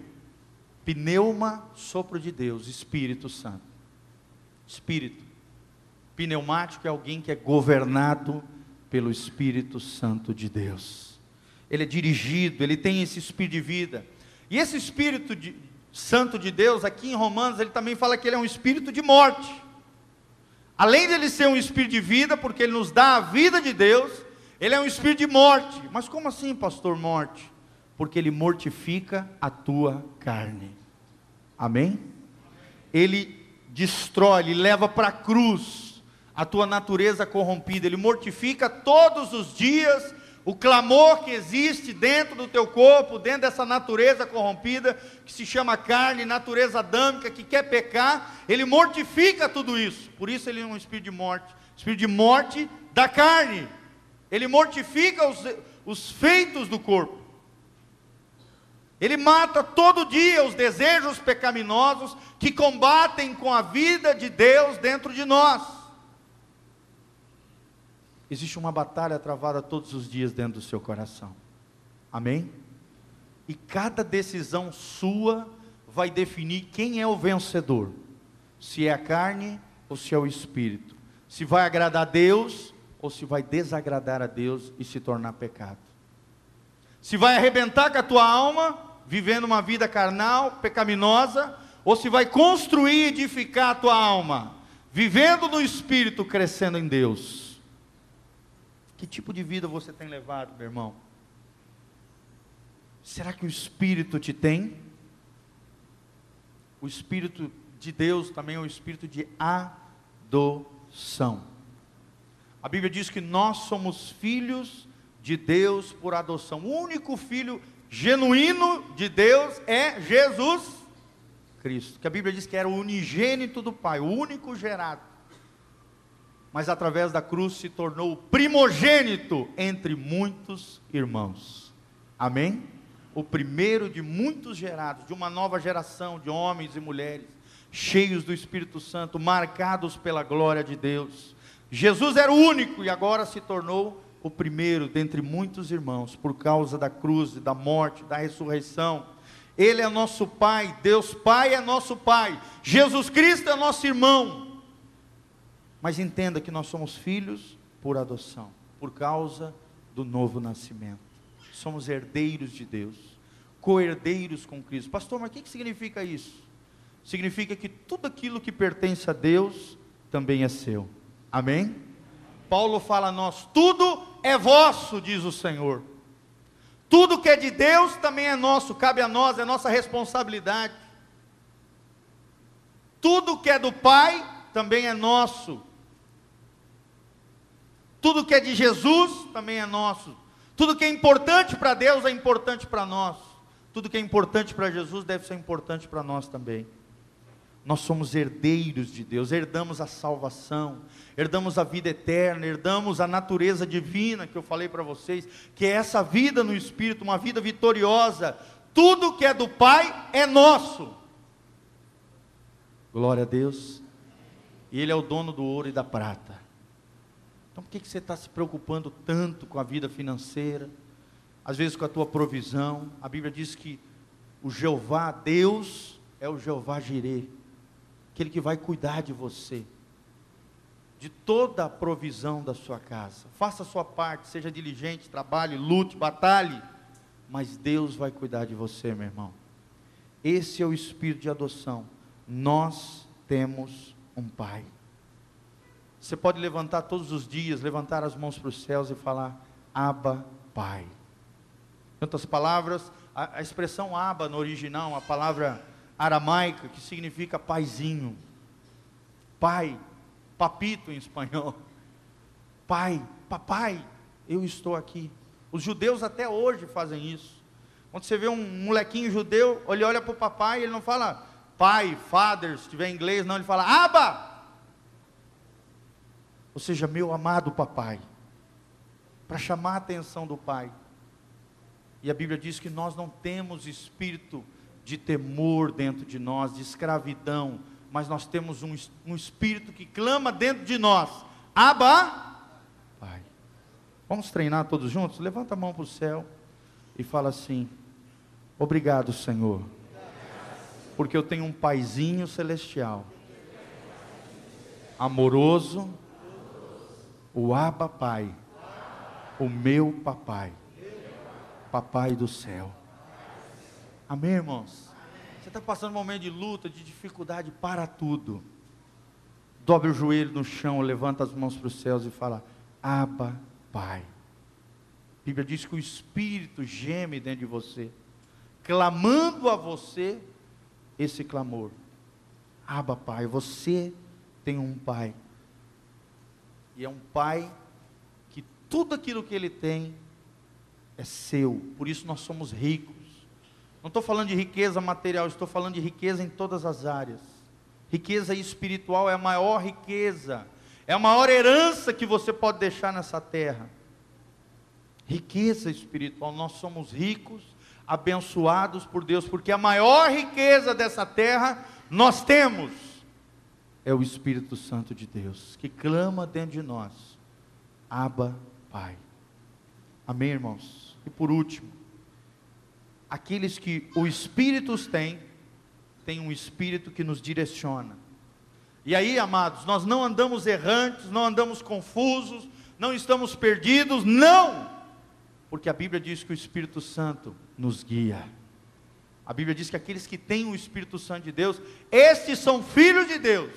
Pneuma, sopro de Deus, Espírito Santo. Espírito. Pneumático é alguém que é governado pelo Espírito Santo de Deus. Ele é dirigido, ele tem esse espírito de vida. E esse Espírito de, Santo de Deus, aqui em Romanos, ele também fala que ele é um espírito de morte. Além de ele ser um espírito de vida, porque ele nos dá a vida de Deus, ele é um espírito de morte. Mas como assim, pastor, morte? Porque ele mortifica a tua carne. Amém? Ele destrói, ele leva para a cruz a tua natureza corrompida, ele mortifica todos os dias o clamor que existe dentro do teu corpo, dentro dessa natureza corrompida, que se chama carne, natureza adâmica, que quer pecar, ele mortifica tudo isso. Por isso ele é um espírito de morte, espírito de morte da carne. Ele mortifica os, os feitos do corpo. Ele mata todo dia os desejos pecaminosos que combatem com a vida de Deus dentro de nós. Existe uma batalha travada todos os dias dentro do seu coração. Amém? E cada decisão sua vai definir quem é o vencedor: se é a carne ou se é o espírito. Se vai agradar a Deus ou se vai desagradar a Deus e se tornar pecado. Se vai arrebentar com a tua alma, vivendo uma vida carnal, pecaminosa, ou se vai construir e edificar a tua alma, vivendo no espírito, crescendo em Deus. Que tipo de vida você tem levado, meu irmão? Será que o Espírito te tem? O Espírito de Deus também é o Espírito de adoção. A Bíblia diz que nós somos filhos de Deus por adoção. O único filho genuíno de Deus é Jesus Cristo. Que a Bíblia diz que era o unigênito do Pai, o único gerado mas através da cruz se tornou o primogênito entre muitos irmãos. Amém? O primeiro de muitos gerados, de uma nova geração de homens e mulheres, cheios do Espírito Santo, marcados pela glória de Deus. Jesus era o único e agora se tornou o primeiro dentre muitos irmãos, por causa da cruz, da morte, da ressurreição. Ele é nosso Pai, Deus Pai é nosso Pai, Jesus Cristo é nosso irmão. Mas entenda que nós somos filhos por adoção, por causa do novo nascimento. Somos herdeiros de Deus, co-herdeiros com Cristo. Pastor, mas o que, significa isso? Significa que tudo aquilo que pertence a Deus também é seu. Amém? Paulo fala a nós: tudo é vosso, diz o Senhor. Tudo que é de Deus também é nosso, cabe a nós, é nossa responsabilidade. Tudo que é do Pai também é nosso. Tudo que é de Jesus também é nosso. Tudo que é importante para Deus é importante para nós. Tudo que é importante para Jesus deve ser importante para nós também. Nós somos herdeiros de Deus, herdamos a salvação, herdamos a vida eterna, herdamos a natureza divina que eu falei para vocês, que é essa vida no Espírito, uma vida vitoriosa. Tudo que é do Pai é nosso. Glória a Deus. E Ele é o dono do ouro e da prata. Então por que, você está se preocupando tanto com a vida financeira? Às vezes com a tua provisão. A Bíblia diz que o Jeová, Deus, é o Jeová Jirê. Aquele que vai cuidar de você. De toda a provisão da sua casa. Faça a sua parte, seja diligente, trabalhe, lute, batalhe. Mas Deus vai cuidar de você, meu irmão. Esse é o espírito de adoção. Nós temos um Pai. Você pode levantar todos os dias, levantar as mãos para os céus e falar: Abba, Pai. Em outras palavras, a, a expressão Abba no original, a palavra aramaica que significa paizinho, pai, papito em espanhol, pai, papai, eu estou aqui. Os judeus até hoje fazem isso. Quando você vê um molequinho judeu, ele olha para o papai, ele não fala pai, father, se tiver em inglês, não, ele fala Abba, ou seja, meu amado papai, para chamar a atenção do pai. E a Bíblia diz que nós não temos espírito de temor dentro de nós, de escravidão, mas nós temos um, um espírito que clama dentro de nós: Abba, Pai. Vamos treinar todos juntos? Levanta a mão para o céu e fala assim: Obrigado, Senhor, porque eu tenho um paizinho celestial, amoroso, o Abba Pai, o meu papai, papai do céu. Amém, irmãos? Você está passando um momento de luta, de dificuldade, para tudo. Dobre o joelho no chão, levanta as mãos para os céus e fala: Abba, Pai. A Bíblia diz que o Espírito geme dentro de você, clamando a você esse clamor. Abba, Pai, você tem um Pai. E é um Pai que tudo aquilo que Ele tem é seu. Por isso nós somos ricos. Não estou falando de riqueza material, estou falando de riqueza em todas as áreas. Riqueza espiritual é a maior riqueza, é a maior herança que você pode deixar nessa terra. Riqueza espiritual, nós somos ricos, abençoados por Deus, porque a maior riqueza dessa terra nós temos é o Espírito Santo de Deus, que clama dentro de nós, Abba, Pai. Amém, irmãos? E por último, aqueles que o Espírito tem, tem um Espírito que nos direciona. E aí, amados, nós não andamos errantes, não andamos confusos, não estamos perdidos, não! Porque a Bíblia diz que o Espírito Santo nos guia. A Bíblia diz que aqueles que têm o Espírito Santo de Deus, estes são filhos de Deus.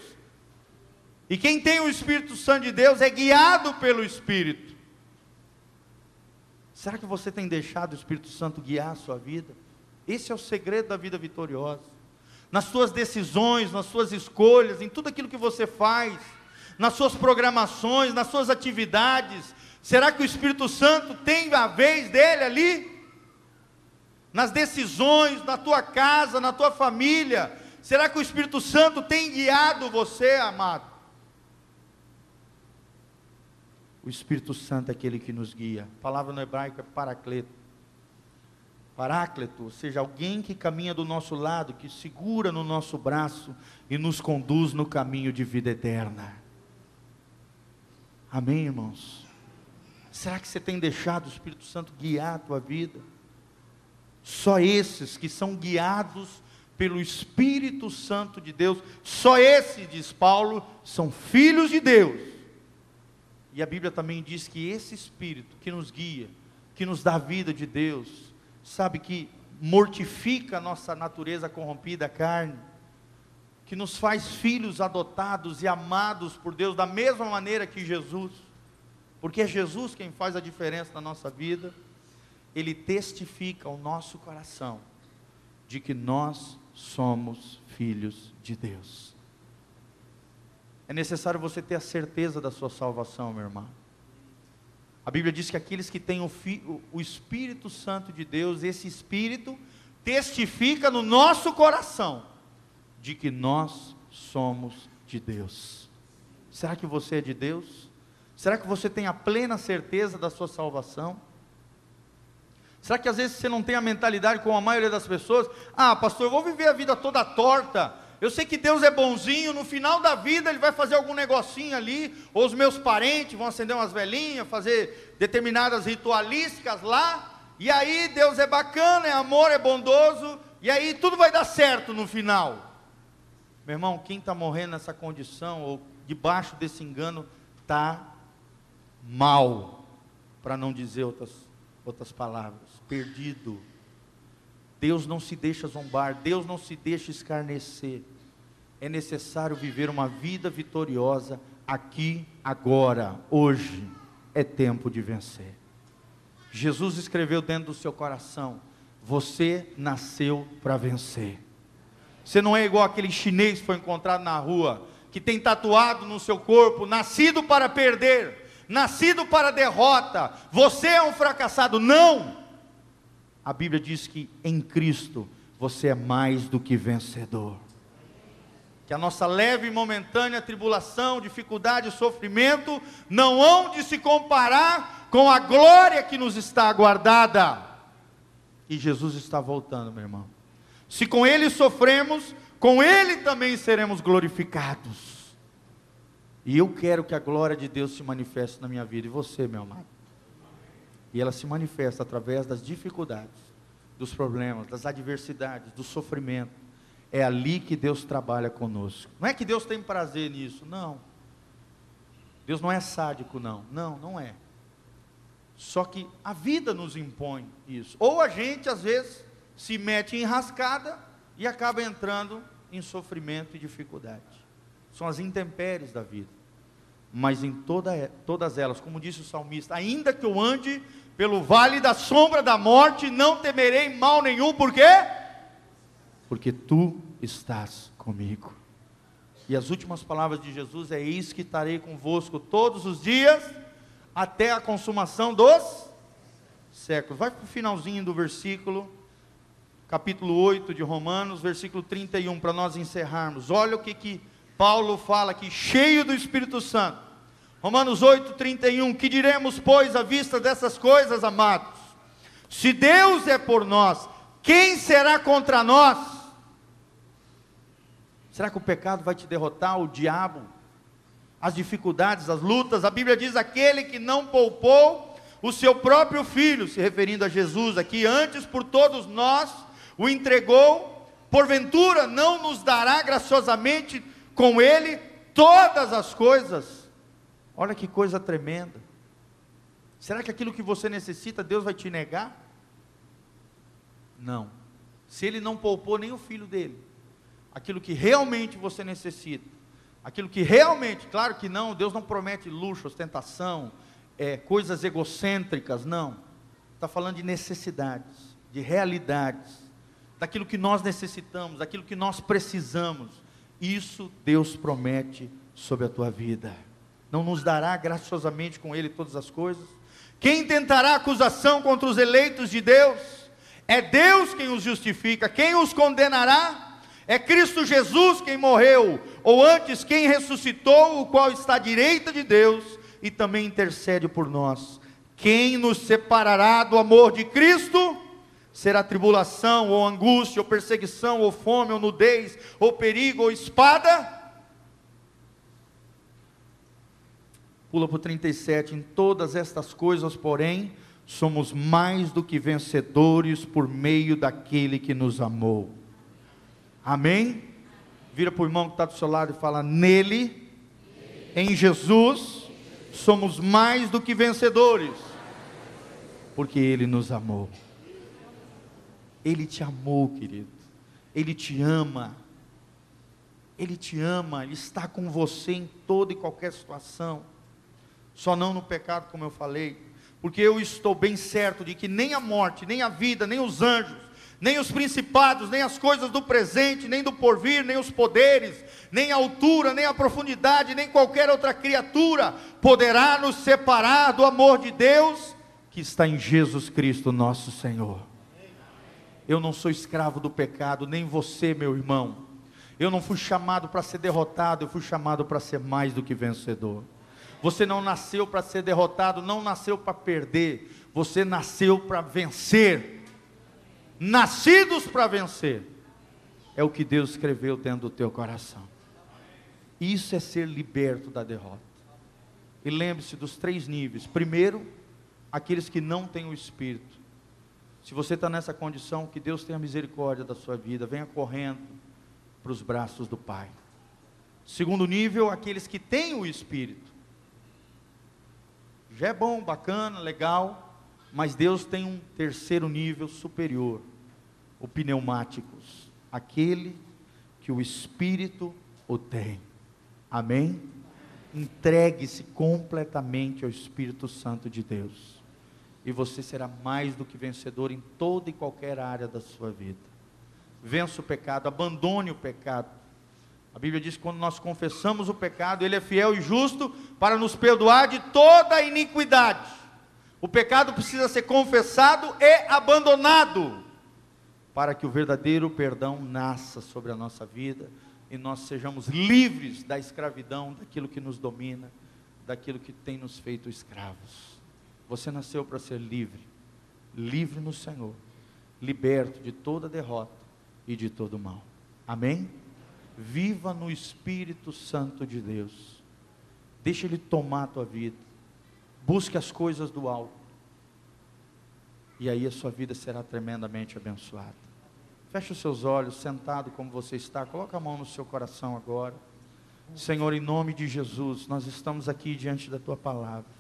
E quem tem o Espírito Santo de Deus é guiado pelo Espírito. Será que você tem deixado o Espírito Santo guiar a sua vida? Esse é o segredo da vida vitoriosa. Nas suas decisões, nas suas escolhas, em tudo aquilo que você faz, nas suas programações, nas suas atividades. Será que o Espírito Santo tem a vez dele ali? Nas decisões, na tua casa, na tua família. Será que o Espírito Santo tem guiado você, amado? O Espírito Santo é aquele que nos guia. A palavra no hebraico é paracleto. Paráclito, ou seja, alguém que caminha do nosso lado, que segura no nosso braço e nos conduz no caminho de vida eterna. Amém, irmãos? Será que você tem deixado o Espírito Santo guiar a tua vida? Só esses que são guiados pelo Espírito Santo de Deus, só esses, diz Paulo, são filhos de Deus. E a Bíblia também diz que esse Espírito que nos guia, que nos dá a vida de Deus, sabe que mortifica a nossa natureza corrompida, a carne, que nos faz filhos adotados e amados por Deus da mesma maneira que Jesus, porque é Jesus quem faz a diferença na nossa vida, ele testifica ao nosso coração de que nós somos filhos de Deus. É necessário você ter a certeza da sua salvação, meu irmão. A Bíblia diz que aqueles que têm o, o Espírito Santo de Deus, esse Espírito testifica no nosso coração de que nós somos de Deus. Será que você é de Deus? Será que você tem a plena certeza da sua salvação? Será que às vezes você não tem a mentalidade como a maioria das pessoas? Ah, pastor, eu vou viver a vida toda torta, eu sei que Deus é bonzinho, no final da vida Ele vai fazer algum negocinho ali, ou os meus parentes vão acender umas velhinhas, fazer determinadas ritualísticas lá, e aí Deus é bacana, é amor, é bondoso, e aí tudo vai dar certo no final. Meu irmão, quem está morrendo nessa condição, ou debaixo desse engano, está mal, para não dizer outras, outras palavras, perdido. Deus não se deixa zombar, Deus não se deixa escarnecer é necessário viver uma vida vitoriosa aqui, agora, hoje. É tempo de vencer. Jesus escreveu dentro do seu coração: Você nasceu para vencer. Você não é igual aquele chinês que foi encontrado na rua, que tem tatuado no seu corpo: Nascido para perder, nascido para derrota. Você é um fracassado. Não! A Bíblia diz que em Cristo você é mais do que vencedor. que a nossa leve e momentânea tribulação, dificuldade e sofrimento não hão de se comparar com a glória que nos está aguardada. E Jesus está voltando, meu irmão. Se com Ele sofremos, com Ele também seremos glorificados. E eu quero que a glória de Deus se manifeste na minha vida e você, meu amado. E ela se manifesta através das dificuldades, dos problemas, das adversidades, do sofrimento é ali que Deus trabalha conosco. Não é que Deus tem prazer nisso, não. Deus não é sádico, não. Não, não é. Só que a vida nos impõe isso. Ou a gente, às vezes, se mete em rascada e acaba entrando em sofrimento e dificuldade. São as intempéries da vida. Mas em toda, todas elas, como disse o salmista, ainda que eu ande pelo vale da sombra da morte, não temerei mal nenhum, por quê? porque tu estás comigo. E as últimas palavras de Jesus é: Eis que estarei convosco todos os dias, até a consumação dos séculos. Vai para o finalzinho do versículo, capítulo 8 de Romanos, versículo 31, para nós encerrarmos. Olha o que, que Paulo fala aqui, cheio do Espírito Santo. Romanos 8, 31. Que diremos, pois, à vista dessas coisas, amados? Se Deus é por nós, quem será contra nós? Será que o pecado vai te derrotar, o diabo? As dificuldades, as lutas? A Bíblia diz: aquele que não poupou o seu próprio filho, se referindo a Jesus aqui, antes por todos nós o entregou, porventura não nos dará graciosamente com ele todas as coisas? Olha que coisa tremenda. Será que aquilo que você necessita, Deus vai te negar? Não. Se ele não poupou nem o filho dele, aquilo que realmente você necessita, aquilo que realmente, claro que não, Deus não promete luxo, ostentação, é, coisas egocêntricas, não. Está falando de necessidades, de realidades, daquilo que nós necessitamos, daquilo que nós precisamos. Isso Deus promete sobre a tua vida. Não nos dará graciosamente com Ele todas as coisas? Quem tentará acusação contra os eleitos de Deus? É Deus quem os justifica. Quem os condenará? É Cristo Jesus quem morreu, ou antes quem ressuscitou, o qual está à direita de Deus e também intercede por nós. Quem nos separará do amor de Cristo? Será tribulação, ou angústia, ou perseguição, ou fome, ou nudez, ou perigo, ou espada? Pula para o 37. Em todas estas coisas, porém, somos mais do que vencedores por meio daquele que nos amou. Amém? Vira para o irmão que está do seu lado e fala: Nele, em Jesus, somos mais do que vencedores, porque Ele nos amou. Ele te amou, querido. Ele te ama. Ele te ama, Ele está com você em toda e qualquer situação. Só não no pecado, como eu falei. Porque eu estou bem certo de que nem a morte, nem a vida, nem os anjos, nem os principados, nem as coisas do presente, nem do porvir, nem os poderes, nem a altura, nem a profundidade, nem qualquer outra criatura poderá nos separar do amor de Deus que está em Jesus Cristo, nosso Senhor. Eu não sou escravo do pecado, nem você, meu irmão. Eu não fui chamado para ser derrotado, eu fui chamado para ser mais do que vencedor. Você não nasceu para ser derrotado, não nasceu para perder, você nasceu para vencer nascidos para vencer, é o que Deus escreveu dentro do teu coração. Isso é ser liberto da derrota. E lembre-se dos três níveis. Primeiro, aqueles que não têm o Espírito. Se você está nessa condição, que Deus tenha misericórdia da sua vida, venha correndo para os braços do Pai. Segundo nível, aqueles que têm o Espírito. Já é bom, bacana, legal, mas Deus tem um terceiro nível superior o pneumáticos, aquele que o Espírito o tem. Amém? Entregue-se completamente ao Espírito Santo de Deus. E você será mais do que vencedor em toda e qualquer área da sua vida. Vença o pecado, abandone o pecado. A Bíblia diz que quando nós confessamos o pecado, Ele é fiel e justo para nos perdoar de toda a iniquidade. O pecado precisa ser confessado e abandonado para que o verdadeiro perdão nasça sobre a nossa vida, e nós sejamos livres da escravidão, daquilo que nos domina, daquilo que tem nos feito escravos. Você nasceu para ser livre, livre no Senhor, liberto de toda derrota e de todo mal. Amém? Viva no Espírito Santo de Deus. Deixa Ele tomar a tua vida. Busque as coisas do alto. E aí a sua vida será tremendamente abençoada. Feche os seus olhos, sentado como você está. Coloca a mão no seu coração agora. Senhor, em nome de Jesus, nós estamos aqui diante da tua palavra.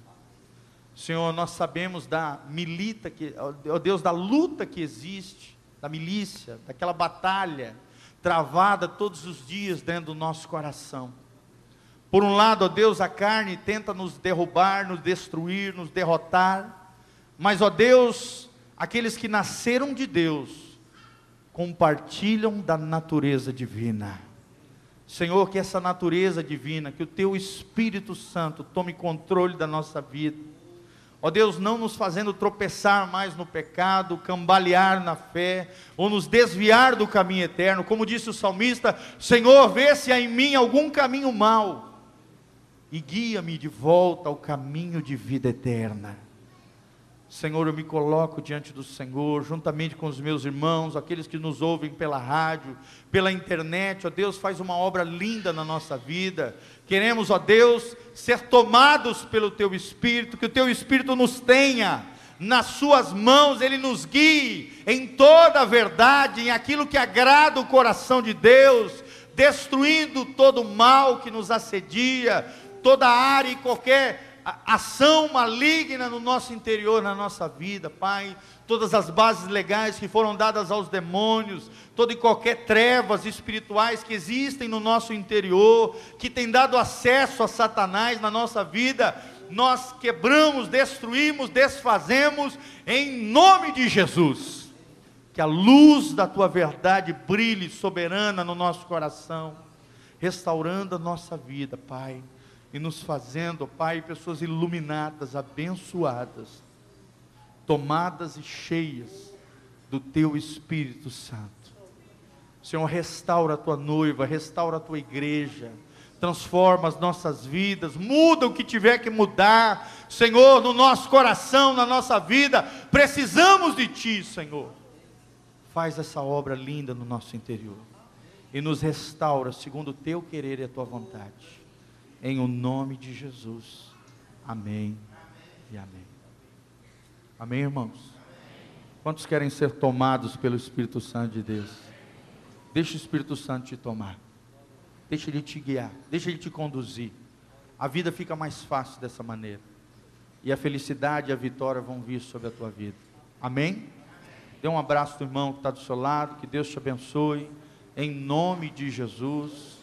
Senhor, nós sabemos da milita que, ó Deus, da luta que existe, da milícia, daquela batalha travada todos os dias dentro do nosso coração. Por um lado, ó Deus, a carne tenta nos derrubar, nos destruir, nos derrotar, mas, ó Deus, aqueles que nasceram de Deus compartilham da natureza divina. Senhor, que essa natureza divina, que o Teu Espírito Santo tome controle da nossa vida Ó Deus, não nos fazendo tropeçar mais no pecado, cambalear na fé, ou nos desviar do caminho eterno, como disse o salmista: Senhor, vê se há em mim algum caminho mau, e guia-me de volta ao caminho de vida eterna. Senhor, eu me coloco diante do Senhor, juntamente com os meus irmãos, aqueles que nos ouvem pela rádio, pela internet, ó Deus, faz uma obra linda na nossa vida. Queremos, ó Deus, ser tomados pelo Teu Espírito, que o Teu Espírito nos tenha nas Suas mãos, Ele nos guie em toda a verdade, em aquilo que agrada o coração de Deus, destruindo todo o mal que nos assedia, toda área e qualquer ação maligna no nosso interior, na nossa vida, Pai. Todas as bases legais que foram dadas aos demônios, toda e qualquer trevas espirituais que existem no nosso interior, que tem dado acesso a Satanás na nossa vida, nós quebramos, destruímos, desfazemos, em nome de Jesus. Que a luz da tua verdade brilhe soberana no nosso coração, restaurando a nossa vida, Pai e nos fazendo, Pai, pessoas iluminadas, abençoadas, tomadas e cheias do Teu Espírito Santo. Senhor, restaura a tua noiva, restaura a tua igreja, transforma as nossas vidas, muda o que tiver que mudar, Senhor, no nosso coração, na nossa vida, precisamos de Ti, Senhor. Faz essa obra linda no nosso interior e nos restaura segundo o Teu querer e a Tua vontade em o nome de Jesus. Amém e amém. Amém, irmãos? Quantos querem ser tomados pelo Espírito Santo de Deus? Deixa o Espírito Santo te tomar. Deixa ele te guiar. Deixa ele te conduzir. A vida fica mais fácil dessa maneira. E a felicidade e a vitória vão vir sobre a tua vida. Amém? Dê um abraço do irmão que está do seu lado. Que Deus te abençoe. Em nome de Jesus.